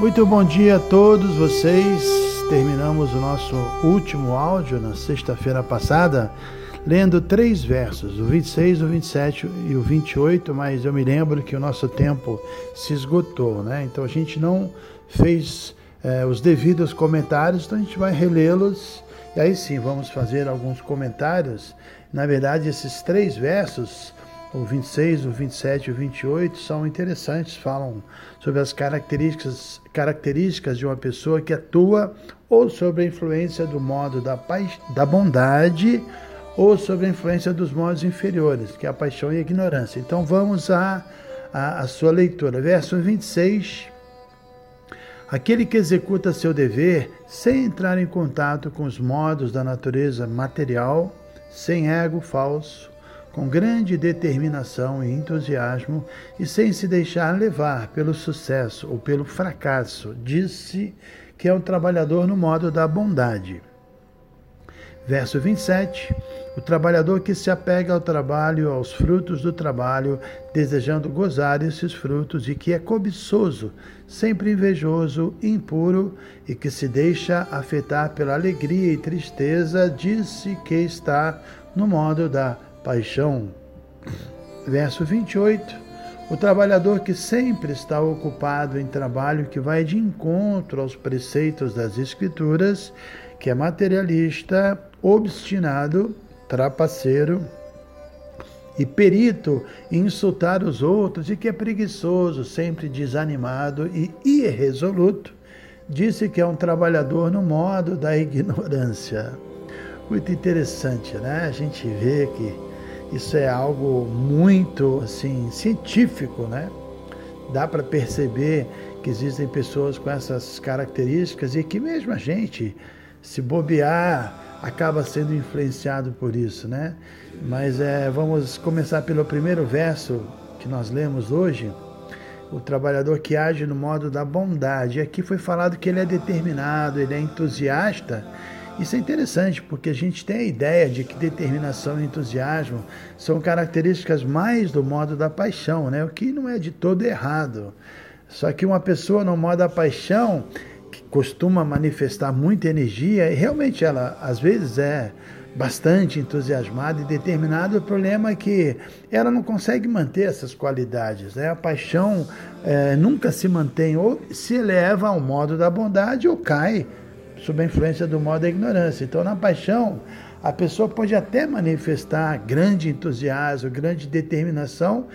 Muito bom dia a todos vocês. Terminamos o nosso último áudio na sexta-feira passada, lendo três versos, o 26, o 27 e o 28, mas eu me lembro que o nosso tempo se esgotou, né? Então a gente não fez é, os devidos comentários, então a gente vai relê-los e aí sim vamos fazer alguns comentários. Na verdade, esses três versos o 26, o 27 e o 28 são interessantes, falam sobre as características, características de uma pessoa que atua ou sobre a influência do modo da, da bondade ou sobre a influência dos modos inferiores, que é a paixão e a ignorância. Então vamos à, à sua leitura. Verso 26. Aquele que executa seu dever sem entrar em contato com os modos da natureza material, sem ego falso, com grande determinação e entusiasmo e sem se deixar levar pelo sucesso ou pelo fracasso, disse que é um trabalhador no modo da bondade. Verso 27. O trabalhador que se apega ao trabalho, aos frutos do trabalho, desejando gozar esses frutos, e que é cobiçoso, sempre invejoso, impuro, e que se deixa afetar pela alegria e tristeza, disse que está no modo da paixão. Verso 28. O trabalhador que sempre está ocupado em trabalho que vai de encontro aos preceitos das Escrituras, que é materialista, obstinado, trapaceiro e perito em insultar os outros e que é preguiçoso, sempre desanimado e irresoluto, disse que é um trabalhador no modo da ignorância. Muito interessante, né? A gente vê que isso é algo muito assim científico, né? Dá para perceber que existem pessoas com essas características e que mesmo a gente, se bobear, acaba sendo influenciado por isso, né? Mas é, vamos começar pelo primeiro verso que nós lemos hoje. O trabalhador que age no modo da bondade. Aqui foi falado que ele é determinado, ele é entusiasta isso é interessante porque a gente tem a ideia de que determinação e entusiasmo são características mais do modo da paixão, né? o que não é de todo errado. Só que uma pessoa no modo da paixão, que costuma manifestar muita energia, e realmente ela às vezes é bastante entusiasmada e determinada, o problema é que ela não consegue manter essas qualidades. Né? A paixão é, nunca se mantém, ou se eleva ao modo da bondade ou cai sob a influência do modo da ignorância. Então, na paixão, a pessoa pode até manifestar grande entusiasmo, grande determinação,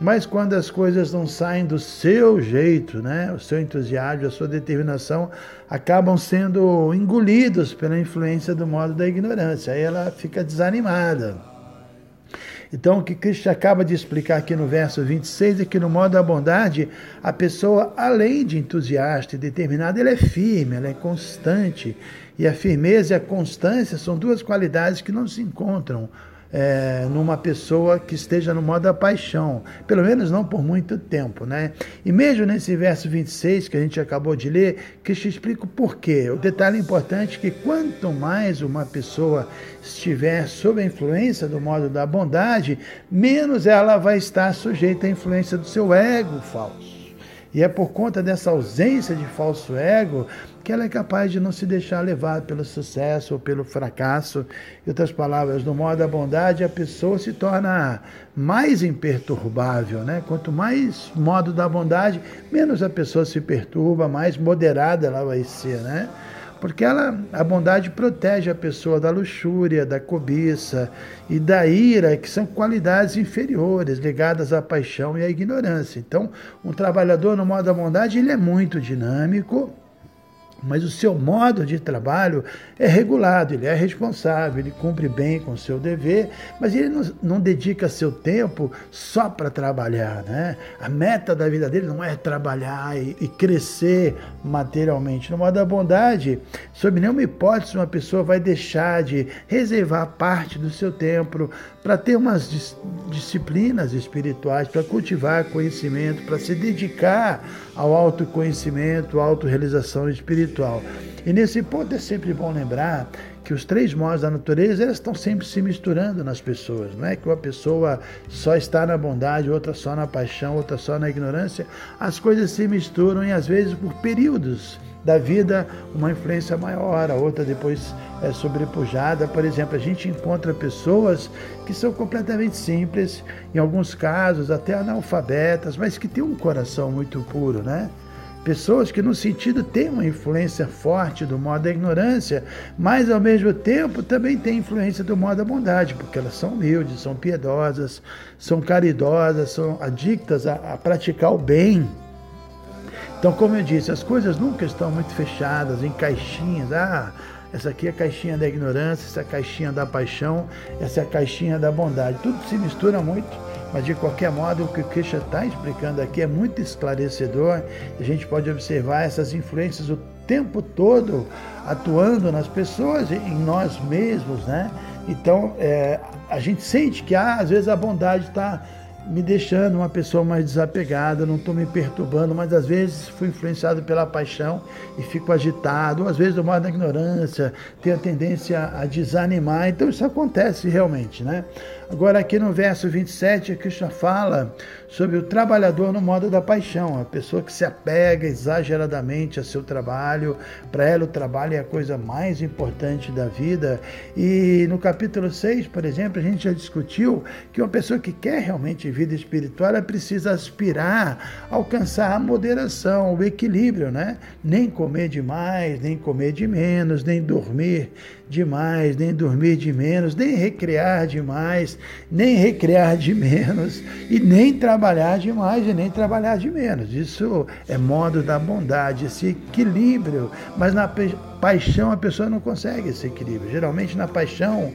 mas quando as coisas não saem do seu jeito, né, o seu entusiasmo, a sua determinação, acabam sendo engolidos pela influência do modo da ignorância. Aí ela fica desanimada. Então, o que Cristo acaba de explicar aqui no verso 26 é que, no modo da bondade, a pessoa, além de entusiasta e determinada, ela é firme, ela é constante. E a firmeza e a constância são duas qualidades que não se encontram é, numa pessoa que esteja no modo da paixão, pelo menos não por muito tempo, né? E mesmo nesse verso 26 que a gente acabou de ler, que te explica o porquê. O detalhe importante é que quanto mais uma pessoa estiver sob a influência do modo da bondade, menos ela vai estar sujeita à influência do seu ego falso. E é por conta dessa ausência de falso ego que ela é capaz de não se deixar levar pelo sucesso ou pelo fracasso. Em outras palavras, no modo da bondade, a pessoa se torna mais imperturbável. Né? Quanto mais modo da bondade, menos a pessoa se perturba, mais moderada ela vai ser. Né? Porque ela, a bondade protege a pessoa da luxúria, da cobiça e da ira, que são qualidades inferiores ligadas à paixão e à ignorância. Então, um trabalhador no modo da bondade, ele é muito dinâmico, mas o seu modo de trabalho é regulado, ele é responsável, ele cumpre bem com o seu dever, mas ele não, não dedica seu tempo só para trabalhar. Né? A meta da vida dele não é trabalhar e, e, crescer materialmente. No modo da bondade, sob nenhuma hipótese, uma pessoa vai deixar de reservar parte do seu tempo para ter umas dis disciplinas espirituais, para cultivar conhecimento, para se dedicar ao autoconhecimento, à autorrealização espiritual. E nesse ponto é sempre bom lembrar que os três modos da natureza elas estão sempre se misturando nas pessoas. Não é que uma pessoa só está na bondade, outra só na paixão, outra só na ignorância. As coisas se misturam e às vezes por períodos da vida uma influência maior, a outra depois é sobrepujada. Por exemplo, a gente encontra pessoas que são completamente simples, em alguns casos até analfabetas, mas que têm um coração muito puro, né? Pessoas que, no sentido, têm uma influência forte do modo da ignorância, mas ao mesmo tempo também têm influência do modo da bondade, porque elas são humildes, são piedosas, são caridosas, são adictas a, a praticar o bem. Então, como eu disse, as coisas nunca estão muito fechadas em caixinhas. Ah, essa aqui é a caixinha da ignorância, essa é a caixinha da paixão, essa é a caixinha da bondade. Tudo se mistura muito, mas de qualquer modo, o que o Krishna está explicando aqui é muito esclarecedor. A gente pode observar essas influências o tempo todo atuando nas pessoas, em nós mesmos, né? Então, é, a gente sente que ah, às vezes a bondade está me deixando uma pessoa mais desapegada, não estou me perturbando, mas às vezes fui influenciado pela paixão e fico agitado, ou às vezes do modo da ignorância, tenho a tendência a desanimar, então isso acontece realmente, né? Agora, aqui no verso 27, a Krishna fala sobre o trabalhador no modo da paixão, a pessoa que se apega exageradamente a seu trabalho. Para ela, o trabalho é a coisa mais importante da vida. E no capítulo 6, por exemplo, a gente já discutiu que uma pessoa que quer realmente vida espiritual, ela precisa aspirar, alcançar a moderação, o equilíbrio, né? Nem comer demais, nem comer de menos, nem dormir demais, nem dormir de menos, nem recrear demais, nem recrear de menos, e nem trabalhar demais e nem trabalhar de menos. Isso é modo da bondade, esse equilíbrio. Mas na paixão a pessoa não consegue esse equilíbrio. Geralmente na paixão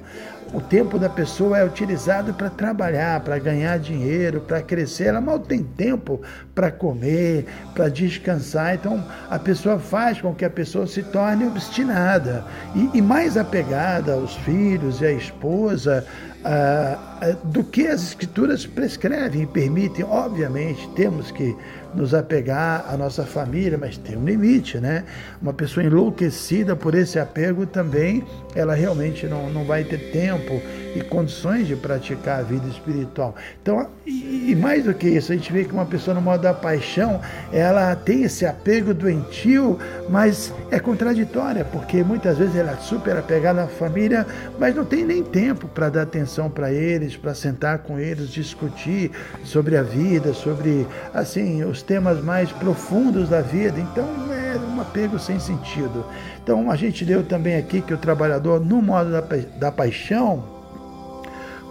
o tempo da pessoa é utilizado para trabalhar, para ganhar dinheiro, para crescer. Ela mal tem tempo para comer, para descansar. Então a pessoa faz com que a pessoa se torne obstinada e, e mais apegada aos filhos e à esposa, ah, ah, do que as escrituras prescrevem e permitem. Obviamente, temos que nos apegar à nossa família, mas tem um limite, né? Uma pessoa enlouquecida por esse apego também, ela realmente não, não vai ter tempo e condições de praticar a vida espiritual. Então, e, mais do que isso, a gente vê que uma pessoa no modo da paixão, ela tem esse apego doentio, mas é contraditória, porque muitas vezes ela é super apegada à família, mas não tem nem tempo para dar atenção para eles, para sentar com eles, discutir sobre a vida, sobre assim os temas mais profundos da vida. Então, é um apego sem sentido. Então, a gente leu também aqui que o trabalhador, no modo da, da paixão,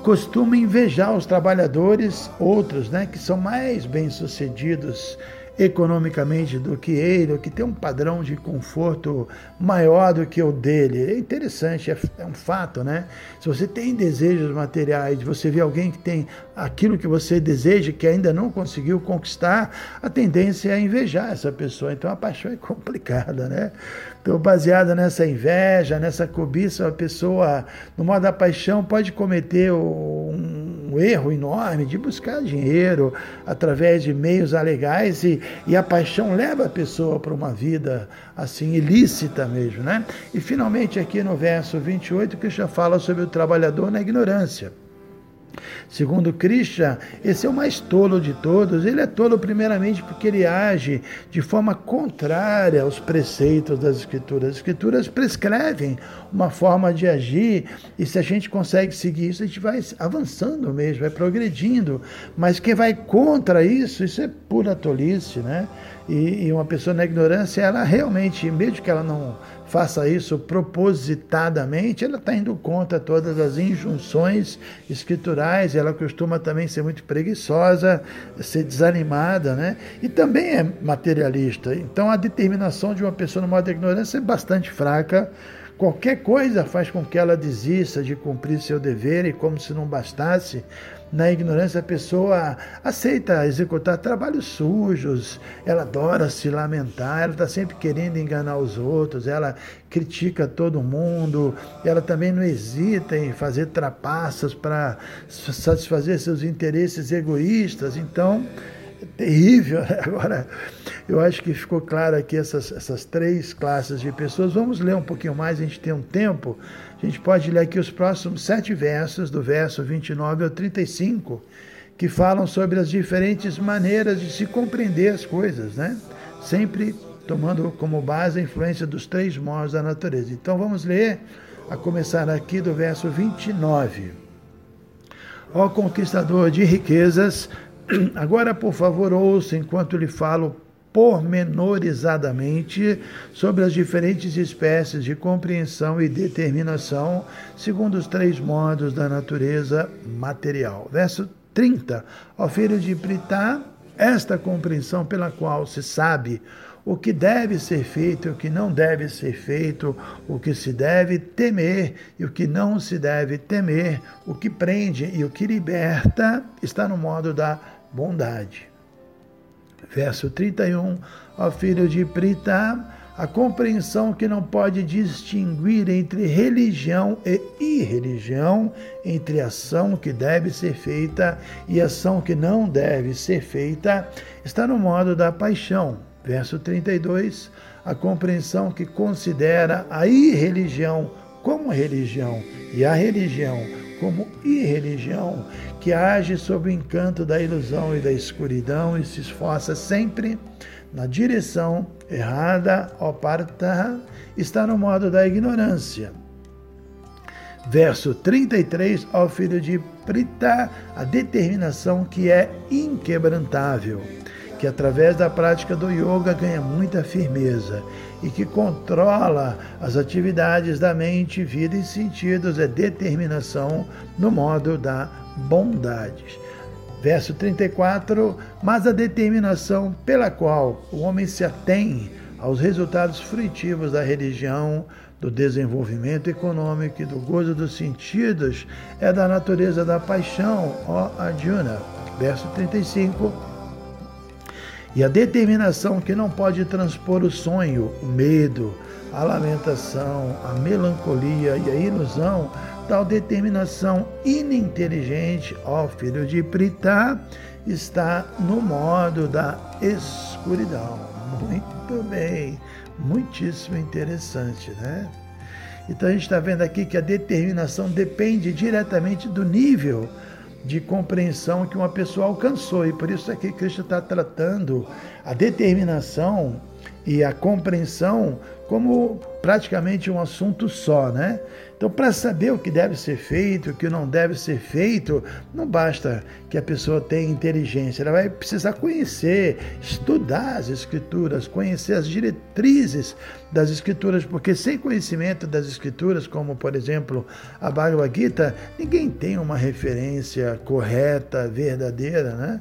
costuma invejar os trabalhadores, outros, né, que são mais bem-sucedidos economicamente do que ele, que tem um padrão de conforto maior do que o dele. É interessante, é, é, um fato, né? Se você tem desejos materiais, você vê alguém que tem aquilo que você deseja, que ainda não conseguiu conquistar, a tendência é invejar essa pessoa. Então a paixão é complicada, né? Então, baseada nessa inveja, nessa cobiça, a pessoa, no modo da paixão, pode cometer um, um erro enorme de buscar dinheiro através de meios alegais e, e a paixão leva a pessoa para uma vida assim ilícita mesmo, né? E finalmente aqui no verso 28, que já fala sobre o trabalhador na ignorância. Segundo Krishna, esse é o mais tolo de todos. Ele é tolo primeiramente porque ele age de forma contrária aos preceitos das Escrituras. As Escrituras prescrevem uma forma de agir e se a gente consegue seguir isso, a gente vai avançando mesmo, vai progredindo. Mas quem vai contra isso, isso é pura tolice, né? E, e uma pessoa na ignorância, ela realmente, mesmo que ela não faça isso propositadamente, ela está indo contra todas as injunções escriturais, ela costuma também ser muito preguiçosa, ser desanimada, né? E também é materialista. Então a determinação de uma pessoa no modo de ignorância é bastante fraca. Qualquer coisa faz com que ela desista de cumprir seu dever e, como se não bastasse, na ignorância, a pessoa aceita executar trabalhos sujos, ela adora se lamentar, ela está sempre querendo enganar os outros, ela critica todo mundo, ela também não hesita em fazer trapaças para satisfazer seus interesses egoístas. Então, terrível. Agora, eu acho que ficou claro aqui essas, essas três classes de pessoas. Vamos ler um pouquinho mais, a gente tem um tempo. A gente pode ler aqui os próximos sete versos, do verso 29 ao 35, que falam sobre as diferentes maneiras de se compreender as coisas, né? Sempre tomando como base a influência dos três modos da natureza. Então vamos ler, a começar aqui do verso 29. Ó conquistador de riquezas, agora por favor ouça enquanto lhe falo pormenorizadamente sobre as diferentes espécies de compreensão e determinação, segundo os três modos da natureza material. Verso 30. Ó filho de Pritá, esta compreensão pela qual se sabe o que deve ser feito e o que não deve ser feito, o que se deve temer e o que não se deve temer, o que prende e o que liberta, está no modo da bondade. Verso 31, ó filho de Prita, a compreensão que não pode distinguir entre religião e irreligião, entre ação que deve ser feita e ação que não deve ser feita, está no modo da paixão. Verso 32, a compreensão que considera a irreligião como religião e a religião como irreligião, que age sob o encanto da ilusão e da escuridão e se esforça sempre na direção errada, ó parta, está no modo da ignorância. Verso 33, ó filho de Prita, a determinação que é inquebrantável, que através da prática do yoga ganha muita firmeza e que controla as atividades da mente, vida e sentidos, é determinação no modo da bondade. Verso 34: Mas a determinação pela qual o homem se atém aos resultados fruitivos da religião, do desenvolvimento econômico e do gozo dos sentidos é da natureza da paixão, ó Arjuna. Verso 35 e a determinação que não pode transpor o sonho, o medo, a lamentação, a melancolia e a ilusão, tal determinação ininteligente, ó filho de Pritá, está no modo da escuridão. Muito bem, muitíssimo interessante, né? Então a gente está vendo aqui que a determinação depende diretamente do nível de compreensão que uma pessoa alcançou. E por isso é que Cristo está tratando a determinação e a compreensão como praticamente um assunto só, né? Então, para saber o que deve ser feito, o que não deve ser feito, não basta que a pessoa tenha inteligência, ela vai precisar conhecer, estudar as Escrituras, conhecer as diretrizes das Escrituras, porque sem conhecimento das Escrituras, como por exemplo a Bhagavad Gita, ninguém tem uma referência correta, verdadeira, né?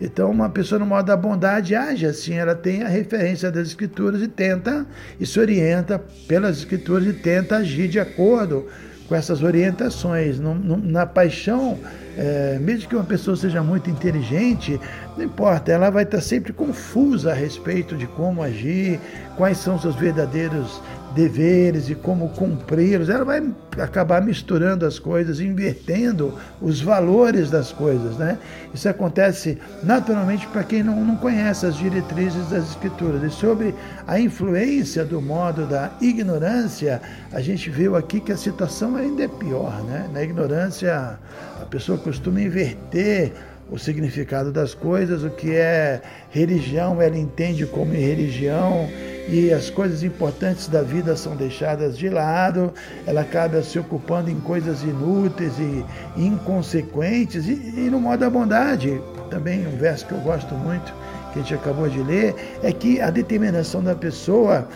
Então, uma pessoa no modo da bondade age assim, ela tem a referência das Escrituras e tenta, e se orienta pelas Escrituras e tenta agir de acordo com essas orientações. na paixão, é, mesmo que uma pessoa seja muito inteligente, não importa, ela vai estar sempre confusa a respeito de como agir, quais são seus verdadeiros deveres e como cumpri-los. Ela vai acabar misturando as coisas, invertendo os valores das coisas. Né? Isso acontece naturalmente para quem não, não conhece as diretrizes das Escrituras. E sobre a influência do modo da ignorância, a gente viu aqui que a situação ainda é pior. Né? Na ignorância, a pessoa costuma inverter o significado das coisas, o que é religião, ela entende como religião e as coisas importantes da vida são deixadas de lado, ela acaba se ocupando em coisas inúteis e inconsequentes e, e no modo da bondade. Também um verso que eu gosto muito, que a gente acabou de ler, é que a determinação da pessoa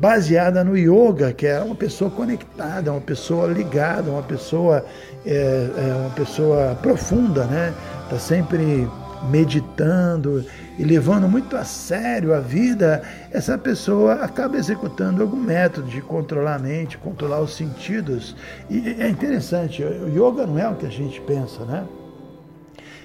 baseada no yoga, que é uma pessoa conectada, uma pessoa ligada, uma pessoa, é, é uma pessoa profunda, né? Está sempre meditando e levando muito a sério a vida, essa pessoa acaba executando algum método de controlar a mente, controlar os sentidos. E é interessante, o yoga não é o que a gente pensa, né?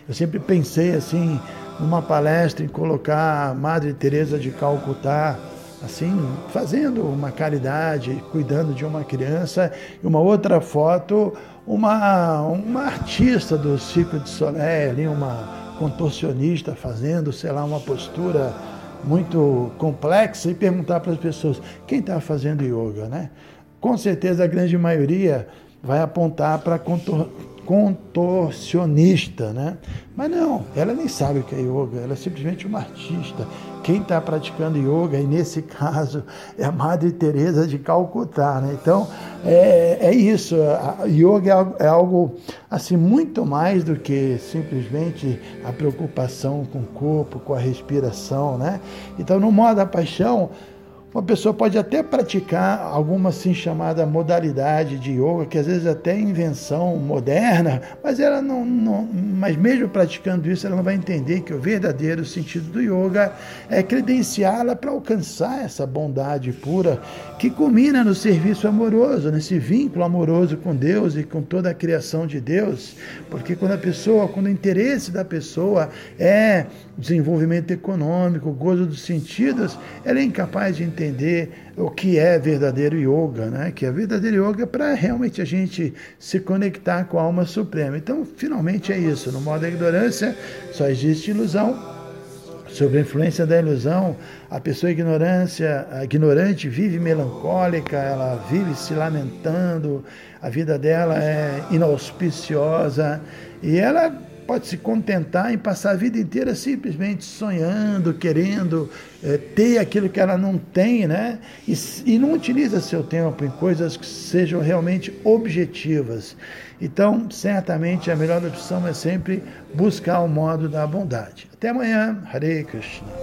Eu sempre pensei assim, numa palestra, em colocar a Madre Teresa de Calcutá, assim, fazendo uma caridade, cuidando de uma criança, e uma outra foto, uma, uma artista do Ciclo de Soleil, ali, uma contorcionista fazendo, sei lá, uma postura muito complexa e perguntar para as pessoas quem está fazendo yoga, né? Com certeza a grande maioria vai apontar para contor contorcionista, né? Mas não, ela nem sabe o que é yoga, ela é simplesmente uma artista. Quem está praticando yoga, e nesse caso é a Madre Teresa de Calcutá, né? Então é, é isso. A yoga é algo, é algo assim muito mais do que simplesmente a preocupação com o corpo, com a respiração, né? Então no modo da paixão uma pessoa pode até praticar alguma assim chamada modalidade de yoga, que às vezes até é invenção moderna, mas ela não, não, mas mesmo praticando isso, ela não vai entender que o verdadeiro sentido do yoga é credenciá-la para alcançar essa bondade pura que culmina no serviço amoroso, nesse vínculo amoroso com Deus e com toda a criação de Deus, porque quando a pessoa, quando o interesse da pessoa é desenvolvimento econômico, gozo dos sentidos, ela é incapaz de entender o que é verdadeiro yoga, né? que é verdadeiro yoga para realmente a gente se conectar com a alma suprema. Então, finalmente é isso. No modo da ignorância, só existe ilusão. Sob a influência da ilusão, a pessoa ignorância, a ignorante vive melancólica, ela vive se lamentando, a vida dela é inauspiciosa e ela pode se contentar em passar a vida inteira simplesmente sonhando, querendo é, ter aquilo que ela não tem, né? E, e não utiliza seu tempo em coisas que sejam realmente objetivas. Então, certamente a melhor opção é sempre buscar o modo da bondade. Até amanhã. Hare Krishna.